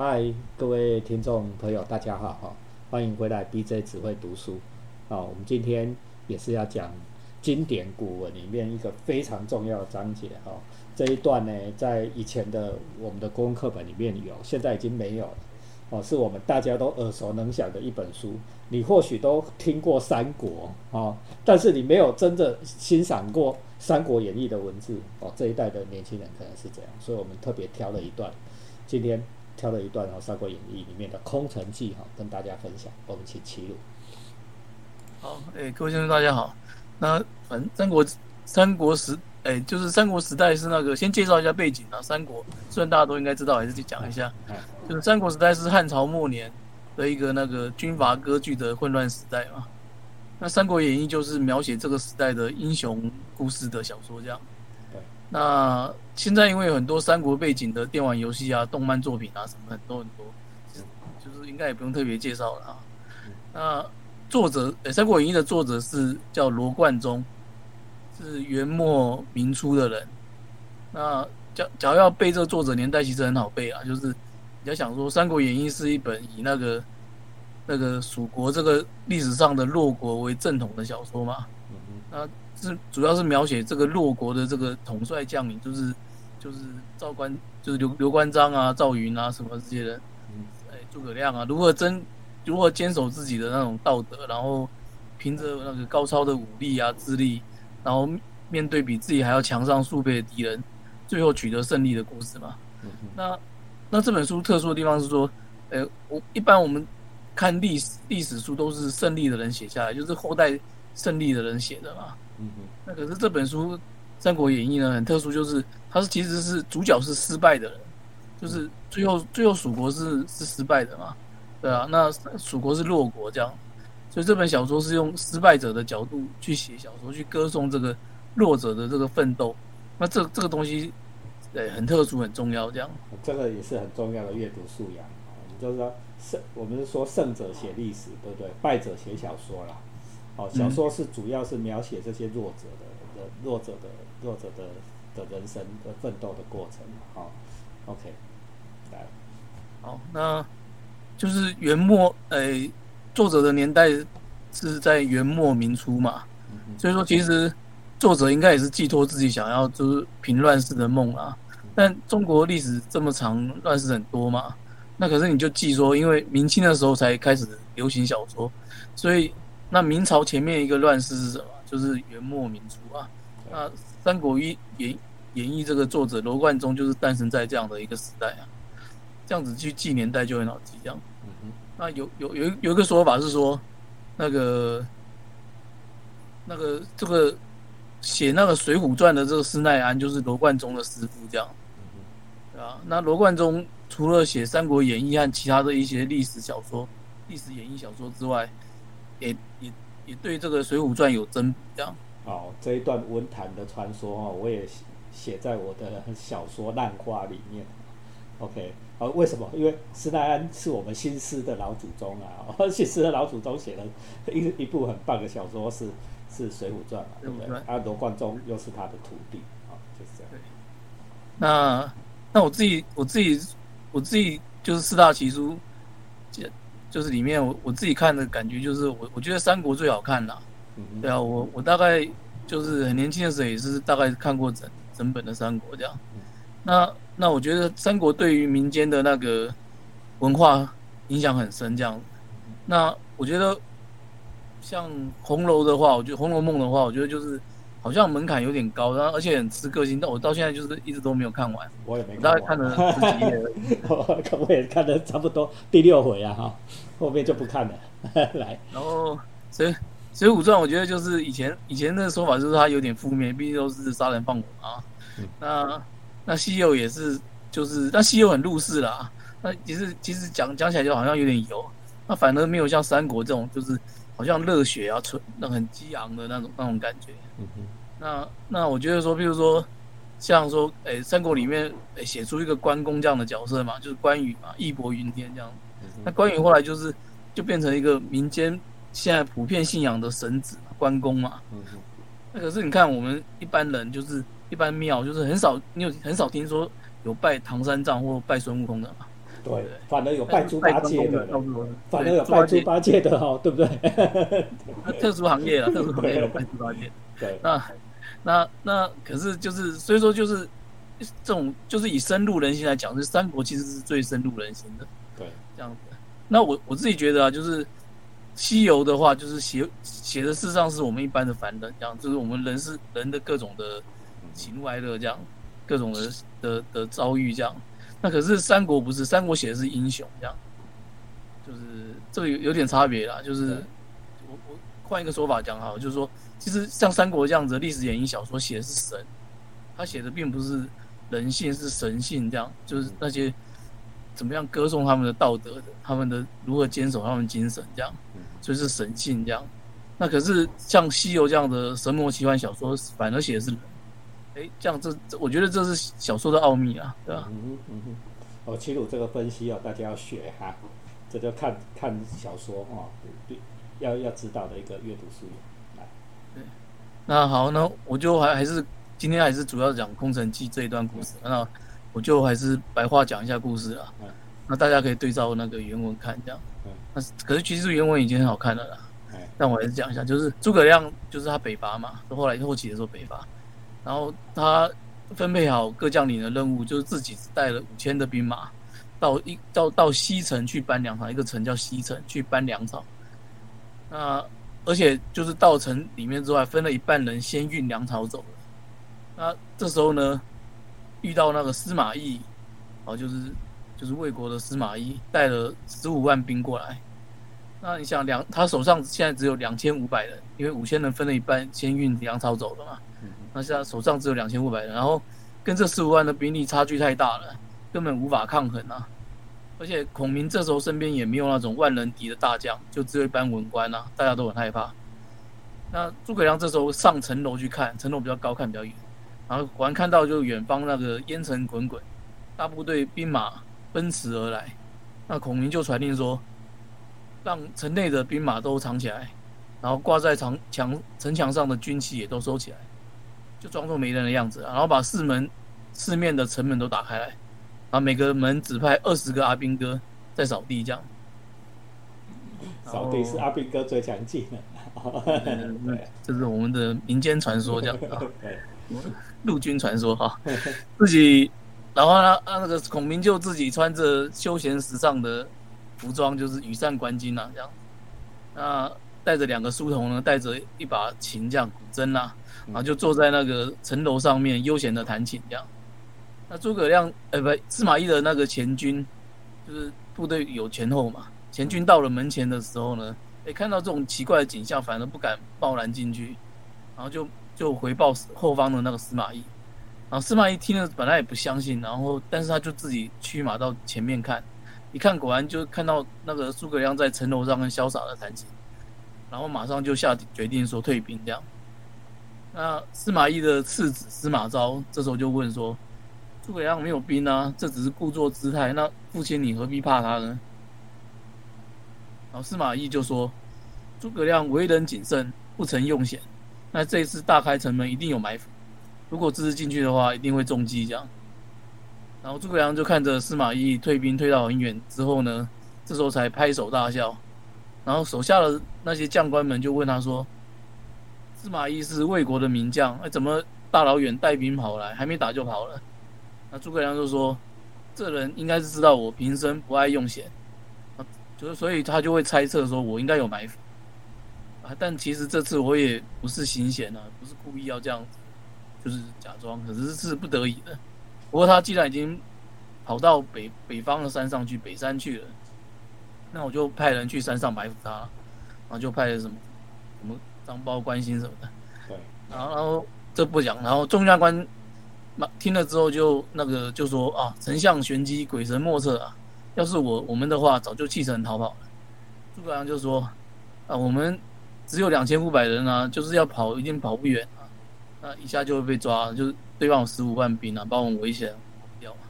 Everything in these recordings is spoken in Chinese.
嗨，各位听众朋友，大家好哈，欢迎回来 BJ 只会读书啊。我们今天也是要讲经典古文里面一个非常重要的章节哈。这一段呢，在以前的我们的公课本里面有，现在已经没有了哦。是我们大家都耳熟能详的一本书，你或许都听过《三国》啊，但是你没有真的欣赏过《三国演义》的文字哦。这一代的年轻人可能是这样，所以我们特别挑了一段，今天。挑了一段哦，《三国演义》里面的《空城计》哈，跟大家分享。我们请齐鲁。好，哎，各位先生大家好。那反正三国三国时，哎，就是三国时代是那个，先介绍一下背景啊。三国虽然大家都应该知道，还是去讲一下。就是三国时代是汉朝末年的一个那个军阀割据的混乱时代嘛。那《三国演义》就是描写这个时代的英雄故事的小说，这样。那现在因为有很多三国背景的电玩游戏啊、动漫作品啊什么很多很多，就是应该也不用特别介绍了啊。那作者《三国演义》的作者是叫罗贯中，是元末明初的人。那假假如要背这个作者年代，其实很好背啊，就是你要想说《三国演义》是一本以那个那个蜀国这个历史上的弱国为正统的小说嘛。那是主要是描写这个弱国的这个统帅将领，就是就是赵关，就是刘刘关张啊、赵云啊什么这些人，哎，诸葛亮啊，如何真如何坚守自己的那种道德，然后凭着那个高超的武力啊、智力，然后面对比自己还要强上数倍的敌人，最后取得胜利的故事嘛。那那这本书特殊的地方是说，呃，我一般我们看历史历史书都是胜利的人写下来，就是后代胜利的人写的嘛。嗯哼，那可是这本书《三国演义》呢，很特殊，就是它是其实是主角是失败的人，就是最后最后蜀国是是失败的嘛，对啊，那蜀国是弱国这样，所以这本小说是用失败者的角度去写小说，去歌颂这个弱者的这个奋斗，那这这个东西，对，很特殊很重要这样，这个也是很重要的阅读素养，就是说胜，我们是说胜者写历史，对不对？败者写小说啦。哦，小说是主要是描写这些弱者的、的弱者的、弱者的的人生的奋斗的过程。好，OK，来，好，那就是元末，诶，作者的年代是在元末明初嘛，所以说其实作者应该也是寄托自己想要就是平乱世的梦啊。但中国历史这么长，乱世很多嘛，那可是你就记说，因为明清的时候才开始流行小说，所以。那明朝前面一个乱世是什么？就是元末明初啊。那《三国演演义》这个作者罗贯中就是诞生在这样的一个时代啊。这样子去记年代就很好记，这样。那有有有有一个说法是说，那个那个这个写那个《水浒传》的这个施耐庵就是罗贯中的师傅，这样。对啊。那罗贯中除了写《三国演义》和其他的一些历史小说、历史演义小说之外，也也也对这个《水浒传》有增补，这样。哦，这一段文坛的传说哦，我也写在我的小说《浪花》里面。OK，啊，为什么？因为施耐庵是我们新诗的老祖宗啊，新诗的老祖宗写了一一部很棒的小说，是是《水浒传》嘛，对不对？啊，罗贯中又是他的徒弟，啊，就是这样。那那我自己我自己我自己就是四大奇书。就是里面我我自己看的感觉就是我我觉得三国最好看啦，对啊，我我大概就是很年轻的时候也是大概看过整整本的三国这样，那那我觉得三国对于民间的那个文化影响很深这样，那我觉得像红楼的话，我觉得《红楼梦》的话，我觉得就是。好像门槛有点高，然后而且很吃个性，但我到现在就是一直都没有看完。我也没，大概看了十几页而已。我也看了差不多第六回啊，哈，后面就不看了。来，然后《水水浒传》，我觉得就是以前以前的说法就是它有点负面，毕竟都是杀人放火啊。那那西游也是，就是那西游很入世啦。那其实其实讲讲起来就好像有点油，那反而没有像三国这种，就是好像热血啊，纯那很激昂的那种那种感觉。嗯哼，那那我觉得说，比如说，像说，诶，三国里面诶写出一个关公这样的角色嘛，就是关羽嘛，义薄云天这样。那关羽后来就是就变成一个民间现在普遍信仰的神子关公嘛。那可是你看我们一般人就是一般庙就是很少，你有很少听说有拜唐三藏或拜孙悟空的嘛？对，反而有拜猪八戒的，反而有拜猪八戒的哈，对不对？特殊行业啊，特殊行业有拜猪八戒。对，那那那可是就是，所以说就是这种，就是以深入人心来讲，是三国其实是最深入人心的。对，这样子。那我我自己觉得啊，就是西游的话，就是写写的事实上是我们一般的凡人，这样就是我们人是人的各种的喜怒哀乐，这样各种的的的遭遇这样。那可是三国不是，三国写的是英雄，这样，就是这个有有点差别啦。就是我我换一个说法讲哈，就是说，其实像三国这样子历史演义小说写的是神，他写的并不是人性，是神性，这样就是那些怎么样歌颂他们的道德的，他们的如何坚守他们精神，这样，所以是神性这样。那可是像西游这样的神魔奇幻小说，反而写的是人。哎，这样这这，我觉得这是小说的奥秘啊，对吧？嗯嗯嗯。哦，其实我这个分析哦，大家要学哈，这就看看小说哦，要要知道的一个阅读书来。对。那好，那我就还还是今天还是主要讲《空城计》这一段故事。那我就还是白话讲一下故事啊。嗯。那大家可以对照那个原文看，这样。嗯。那可是其实原文已经很好看了啦。但我还是讲一下，就是诸葛亮，就是他北伐嘛，后来后期的时候北伐。然后他分配好各将领的任务，就是自己带了五千的兵马，到一到到西城去搬粮草，一个城叫西城去搬粮草。那而且就是到城里面之外，分了一半人先运粮草走了。那这时候呢，遇到那个司马懿，哦，就是就是魏国的司马懿，带了十五万兵过来。那你想两，他手上现在只有两千五百人，因为五千人分了一半先运粮草走了嘛。那现在手上只有两千五百人，然后跟这十五万的兵力差距太大了，根本无法抗衡啊！而且孔明这时候身边也没有那种万人敌的大将，就只有一班文官啊，大家都很害怕。那诸葛亮这时候上城楼去看，城楼比较高，看比较远，然后果然看到就远方那个烟尘滚滚，大部队兵马奔驰而来。那孔明就传令说，让城内的兵马都藏起来，然后挂在墙墙城墙上的军旗也都收起来。就装作没人的样子，然后把四门、四面的城门都打开来，然后每个门只派二十个阿兵哥在扫地，这样。扫地是阿兵哥最强劲的。对，这是我们的民间传说，这样啊。陆军传说哈，自己，然后呢，啊，那个孔明就自己穿着休闲时尚的服装，就是羽扇纶巾啊，这样。那带着两个书童呢，带着一把琴，这样古筝啊。然后就坐在那个城楼上面悠闲的弹琴这样。那诸葛亮，呃，不，司马懿的那个前军，就是部队有前后嘛。前军到了门前的时候呢，哎，看到这种奇怪的景象，反而不敢贸然进去，然后就就回报后方的那个司马懿。然后司马懿听了，本来也不相信，然后但是他就自己驱马到前面看，一看果然就看到那个诸葛亮在城楼上很潇洒的弹琴，然后马上就下决定说退兵这样。那司马懿的次子司马昭这时候就问说：“诸葛亮没有兵啊，这只是故作姿态。那父亲你何必怕他呢？”然后司马懿就说：“诸葛亮为人谨慎，不曾用险。那这一次大开城门，一定有埋伏。如果这次进去的话，一定会中计。”这样。然后诸葛亮就看着司马懿退兵退到很远之后呢，这时候才拍手大笑。然后手下的那些将官们就问他说。司马懿是魏国的名将，哎，怎么大老远带兵跑来，还没打就跑了？那诸葛亮就说：“这人应该是知道我平生不爱用险，啊，就是所以他就会猜测说我应该有埋伏啊。但其实这次我也不是心险啊，不是故意要这样子，就是假装，可是是不得已的。不过他既然已经跑到北北方的山上去，北山去了，那我就派人去山上埋伏他，然后就派了什么什么。”张苞关心什么的，对，然后然后这不讲，然后众将官听了之后就那个就说啊，丞相玄机，鬼神莫测啊！要是我我们的话，早就弃城逃跑了。诸葛亮就说啊，我们只有两千五百人啊，就是要跑，一定跑不远啊，那一下就会被抓，就是对方有十五万兵啊，把我们围起来掉嘛。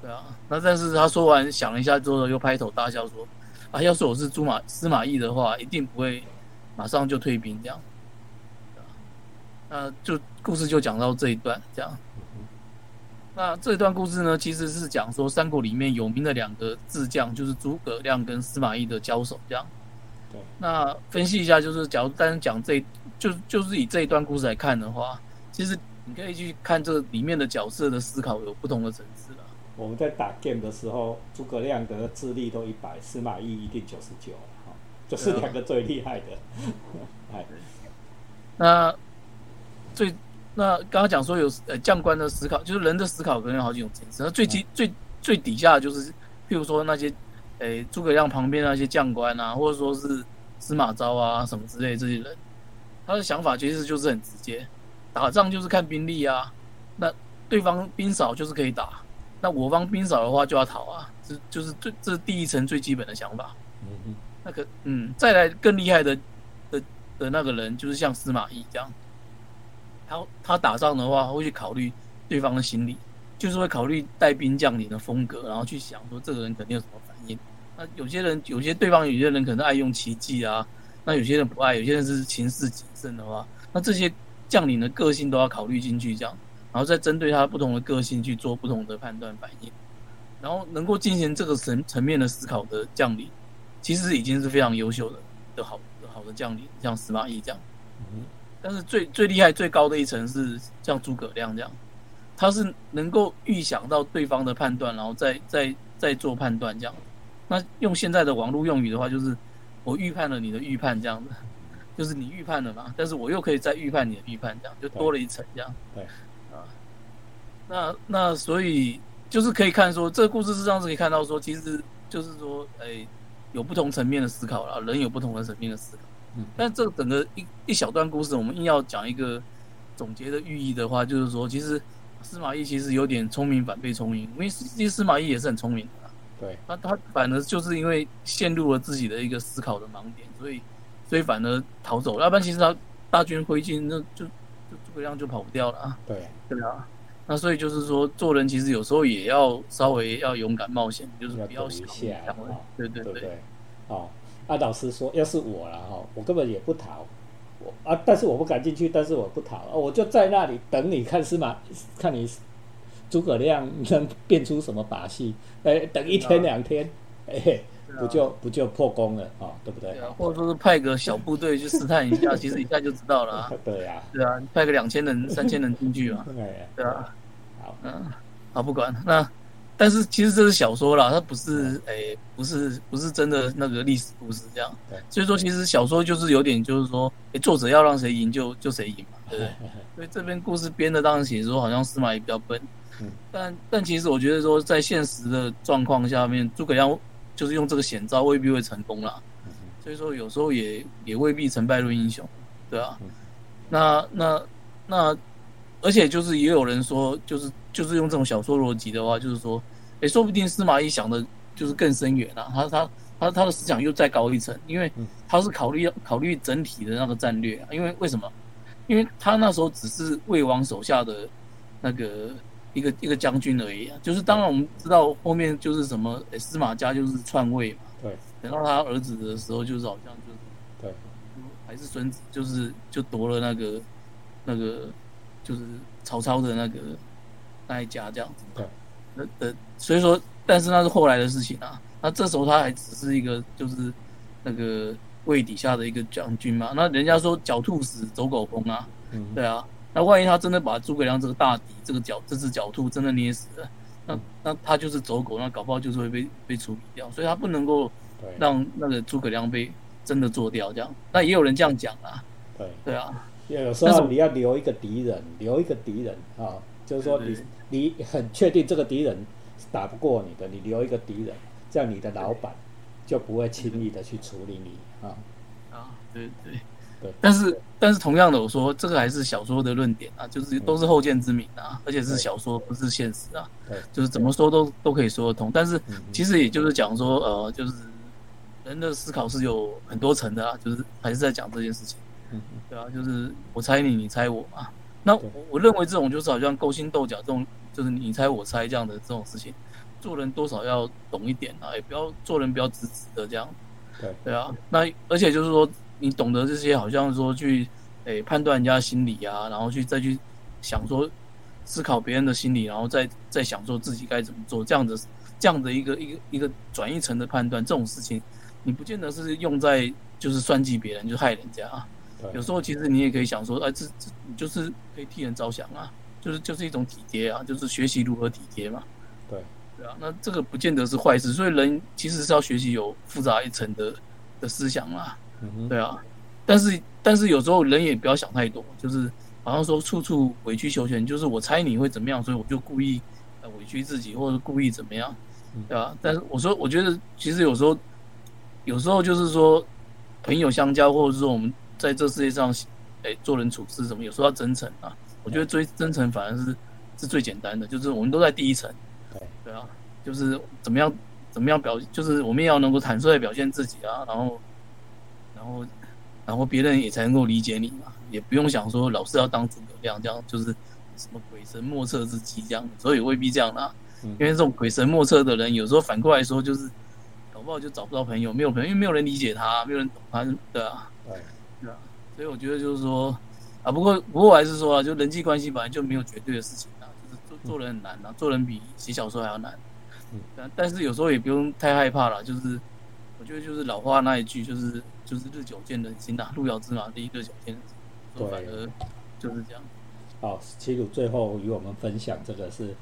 对啊，那但是他说完想了一下之后，又拍头大笑说啊，要是我是朱马司马懿的话，一定不会。马上就退兵，这样，那就故事就讲到这一段，这样。那这一段故事呢，其实是讲说三国里面有名的两个智将，就是诸葛亮跟司马懿的交手，这样。对。那分析一下，就是假如单讲这，就就是以这一段故事来看的话，其实你可以去看这里面的角色的思考有不同的层次了。我们在打 game 的时候，诸葛亮的智力都一百，司马懿一定九十九，哈，就是两个最厉害的。哎，那最。那刚刚讲说有呃将官的思考，就是人的思考可能有好几种层次。那最基最最底下就是，譬如说那些，诶诸葛亮旁边那些将官啊，或者说是司马昭啊什么之类这些人，他的想法其实就是很直接，打仗就是看兵力啊。那对方兵少就是可以打，那我方兵少的话就要逃啊。这就是最这是第一层最基本的想法。嗯嗯。那个嗯，再来更厉害的的的那个人，就是像司马懿这样。他他打仗的话，会去考虑对方的心理，就是会考虑带兵将领的风格，然后去想说这个人肯定有什么反应。那有些人，有些对方有些人可能爱用奇计啊，那有些人不爱，有些人是情势谨慎的话，那这些将领的个性都要考虑进去，这样，然后再针对他不同的个性去做不同的判断反应，然后能够进行这个层层面的思考的将领，其实已经是非常优秀的的好的好的将领，像司马懿这样。但是最最厉害、最高的一层是像诸葛亮这样，他是能够预想到对方的判断，然后再再再做判断这样。那用现在的网络用语的话，就是我预判了你的预判这样子，就是你预判了嘛，但是我又可以再预判你的预判，这样就多了一层这样。对，啊，那那所以就是可以看说，这个故事实上是可以看到说，其实就是说，哎，有不同层面的思考了，人有不同的层面的思考。但这整个一一小段故事，我们硬要讲一个总结的寓意的话，就是说，其实司马懿其实有点聪明反被聪明，因为其实司马懿也是很聪明的。对，他他反而就是因为陷入了自己的一个思考的盲点，所以所以反而逃走。要不然其实他大军挥进，那就就诸葛亮就跑不掉了啊。对，对啊。那所以就是说，做人其实有时候也要稍微要勇敢冒险，就是不要想对对对，好。阿老师说：“要是我了哈，我根本也不逃，我啊，但是我不敢进去，但是我不逃，我就在那里等你看司马，看你诸葛亮能变出什么把戏？哎，等一天两天，哎，不就不就破功了啊？对不对？或者说是派个小部队去试探一下，其实一下就知道了啊。对呀，对啊，派个两千人、三千人进去嘛。对啊，好，嗯，好，不管那。”但是其实这是小说啦，它不是诶，不是不是真的那个历史故事这样。所以说其实小说就是有点就是说，诶，作者要让谁赢就就谁赢嘛，对不对？所以这边故事编的当然写说好像司马懿比较笨，但但其实我觉得说在现实的状况下面，诸葛亮就是用这个险招未必会成功啦。所以说有时候也也未必成败论英雄，对啊。那那那，而且就是也有人说，就是就是用这种小说逻辑的话，就是说。哎，说不定司马懿想的就是更深远啊，他他他他的思想又再高一层，因为他是考虑考虑整体的那个战略啊。因为为什么？因为他那时候只是魏王手下的那个一个一个将军而已啊。就是当然我们知道后面就是什么司马家就是篡位嘛。对。等到他儿子的时候，就是好像就是对，还是孙子，就是就夺了那个那个就是曹操的那个那一家这样子。对。那呃，所以说，但是那是后来的事情啊。那这时候他还只是一个，就是那个魏底下的一个将军嘛。那人家说狡兔死，走狗烹啊。嗯。对啊。那万一他真的把诸葛亮这个大敌，这个狡这只狡兔真的捏死了，那那他就是走狗，那搞不好就是会被被处理掉。所以他不能够让那个诸葛亮被真的做掉这样。那也有人这样讲啊。对。对啊。有时候你要留一个敌人，留一个敌人啊。就是说，你你很确定这个敌人打不过你的，你留一个敌人，这样你的老板就不会轻易的去处理你啊。啊，对对对。但是但是同样的，我说这个还是小说的论点啊，就是都是后见之明啊，而且是小说，不是现实啊。对。就是怎么说都都可以说得通，但是其实也就是讲说，呃，就是人的思考是有很多层的啊，就是还是在讲这件事情。对啊，就是我猜你，你猜我嘛。那我我认为这种就是好像勾心斗角这种，就是你猜我猜这样的这种事情，做人多少要懂一点啊，也不要做人不要直直的这样。对对啊，那而且就是说你懂得这些，好像说去诶判断人家心理啊，然后去再去想说思考别人的心理，然后再再想说自己该怎么做，这样的这样的一个一个一个转一层的判断，这种事情你不见得是用在就是算计别人，就害人家啊。有时候其实你也可以想说，哎，这这你就是可以替人着想啊，就是就是一种体贴啊，就是学习如何体贴嘛。对对啊，那这个不见得是坏事，所以人其实是要学习有复杂一层的的思想啦。对啊，但是但是有时候人也不要想太多，就是好像说处处委曲求全，就是我猜你会怎么样，所以我就故意呃委屈自己，或者故意怎么样，对吧？但是我说，我觉得其实有时候有时候就是说朋友相交，或者是说我们。在这世界上，哎，做人处事什么，有时候要真诚啊。我觉得最真诚反而是是最简单的，就是我们都在第一层。对对啊，就是怎么样怎么样表，就是我们也要能够坦率的表现自己啊，然后然后然后别人也才能够理解你嘛，也不用想说老是要当诸葛亮这样，就是什么鬼神莫测之极这样，所以未必这样啊。因为这种鬼神莫测的人，有时候反过来说就是搞不好就找不到朋友，没有朋友，因为没有人理解他，没有人懂他，对啊。对。所以我觉得就是说，啊，不过不过我还是说啊，就人际关系本来就没有绝对的事情啊，就是做做人很难啊，做人比写小说还要难。嗯，但但是有时候也不用太害怕了，就是我觉得就是老话那一句，就是就是日久见人心呐，路遥知马力，日久见人心。对，反而就是这样。好，齐鲁最后与我们分享这个是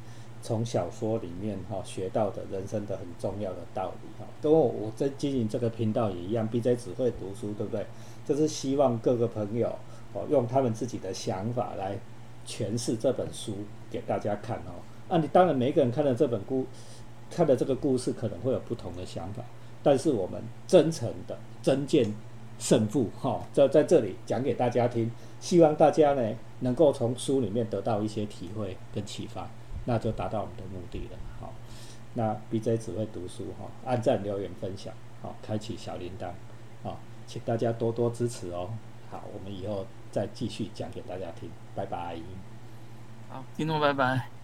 从小说里面哈学到的人生的很重要的道理哈。跟我我在经营这个频道也一样，B J 只会读书，对不对？就是希望各个朋友哦，用他们自己的想法来诠释这本书给大家看哦。啊，你当然每个人看了这本故，看的这个故事可能会有不同的想法，但是我们真诚的真见胜负哈，在在这里讲给大家听，希望大家呢能够从书里面得到一些体会跟启发，那就达到我们的目的了。好，那 B J 只会读书哈，按赞、留言、分享，好，开启小铃铛，请大家多多支持哦！好，我们以后再继续讲给大家听，拜拜。好，听众拜拜。